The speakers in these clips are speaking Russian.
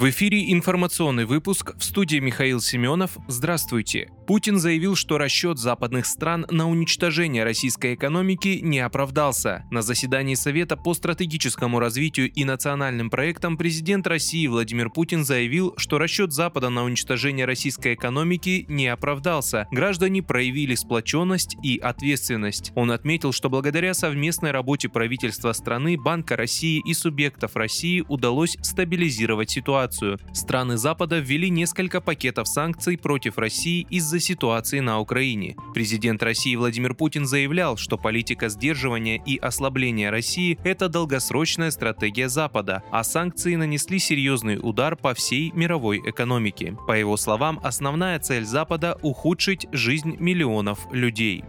В эфире информационный выпуск в студии Михаил Семенов. Здравствуйте. Путин заявил, что расчет западных стран на уничтожение российской экономики не оправдался. На заседании Совета по стратегическому развитию и национальным проектам президент России Владимир Путин заявил, что расчет Запада на уничтожение российской экономики не оправдался. Граждане проявили сплоченность и ответственность. Он отметил, что благодаря совместной работе правительства страны, Банка России и субъектов России удалось стабилизировать ситуацию ситуацию. Страны Запада ввели несколько пакетов санкций против России из-за ситуации на Украине. Президент России Владимир Путин заявлял, что политика сдерживания и ослабления России – это долгосрочная стратегия Запада, а санкции нанесли серьезный удар по всей мировой экономике. По его словам, основная цель Запада – ухудшить жизнь миллионов людей.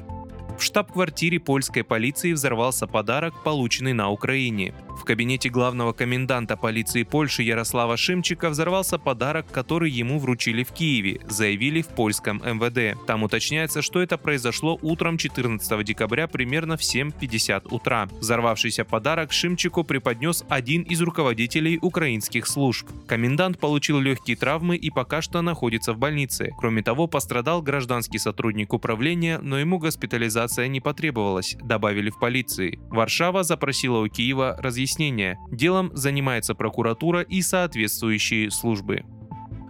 В штаб-квартире польской полиции взорвался подарок, полученный на Украине. В кабинете главного коменданта полиции Польши Ярослава Шимчика взорвался подарок, который ему вручили в Киеве, заявили в польском МВД. Там уточняется, что это произошло утром 14 декабря примерно в 7.50 утра. Взорвавшийся подарок Шимчику преподнес один из руководителей украинских служб. Комендант получил легкие травмы и пока что находится в больнице. Кроме того, пострадал гражданский сотрудник управления, но ему госпитализация не потребовалась, добавили в полиции. Варшава запросила у Киева разъяснение. Делом занимается прокуратура и соответствующие службы.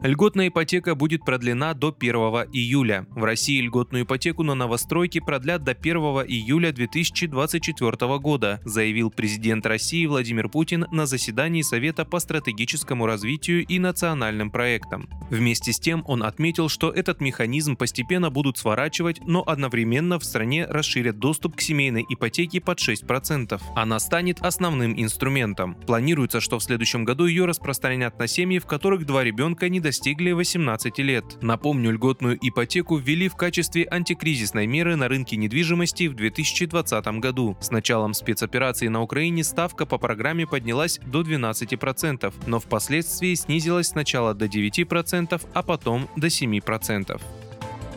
Льготная ипотека будет продлена до 1 июля. В России льготную ипотеку на новостройки продлят до 1 июля 2024 года, заявил президент России Владимир Путин на заседании Совета по стратегическому развитию и национальным проектам. Вместе с тем он отметил, что этот механизм постепенно будут сворачивать, но одновременно в стране расширят доступ к семейной ипотеке под 6%. Она станет основным инструментом. Планируется, что в следующем году ее распространят на семьи, в которых два ребенка не достигли 18 лет. Напомню, льготную ипотеку ввели в качестве антикризисной меры на рынке недвижимости в 2020 году. С началом спецоперации на Украине ставка по программе поднялась до 12%, но впоследствии снизилась сначала до 9%, а потом до 7%.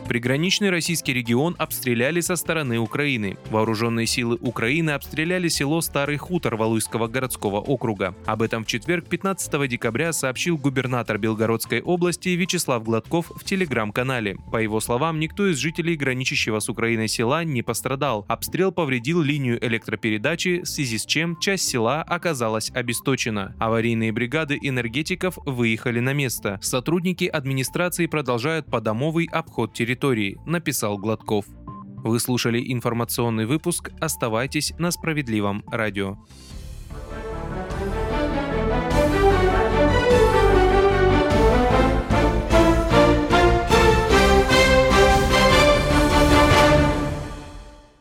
Приграничный российский регион обстреляли со стороны Украины. Вооруженные силы Украины обстреляли село Старый Хутор Валуйского городского округа. Об этом в четверг 15 декабря сообщил губернатор Белгородской области Вячеслав Гладков в телеграм-канале. По его словам, никто из жителей граничащего с Украиной села не пострадал. Обстрел повредил линию электропередачи, в связи с чем часть села оказалась обесточена. Аварийные бригады энергетиков выехали на место. Сотрудники администрации продолжают подомовый обход территории территории, написал Гладков. Вы слушали информационный выпуск. Оставайтесь на справедливом радио.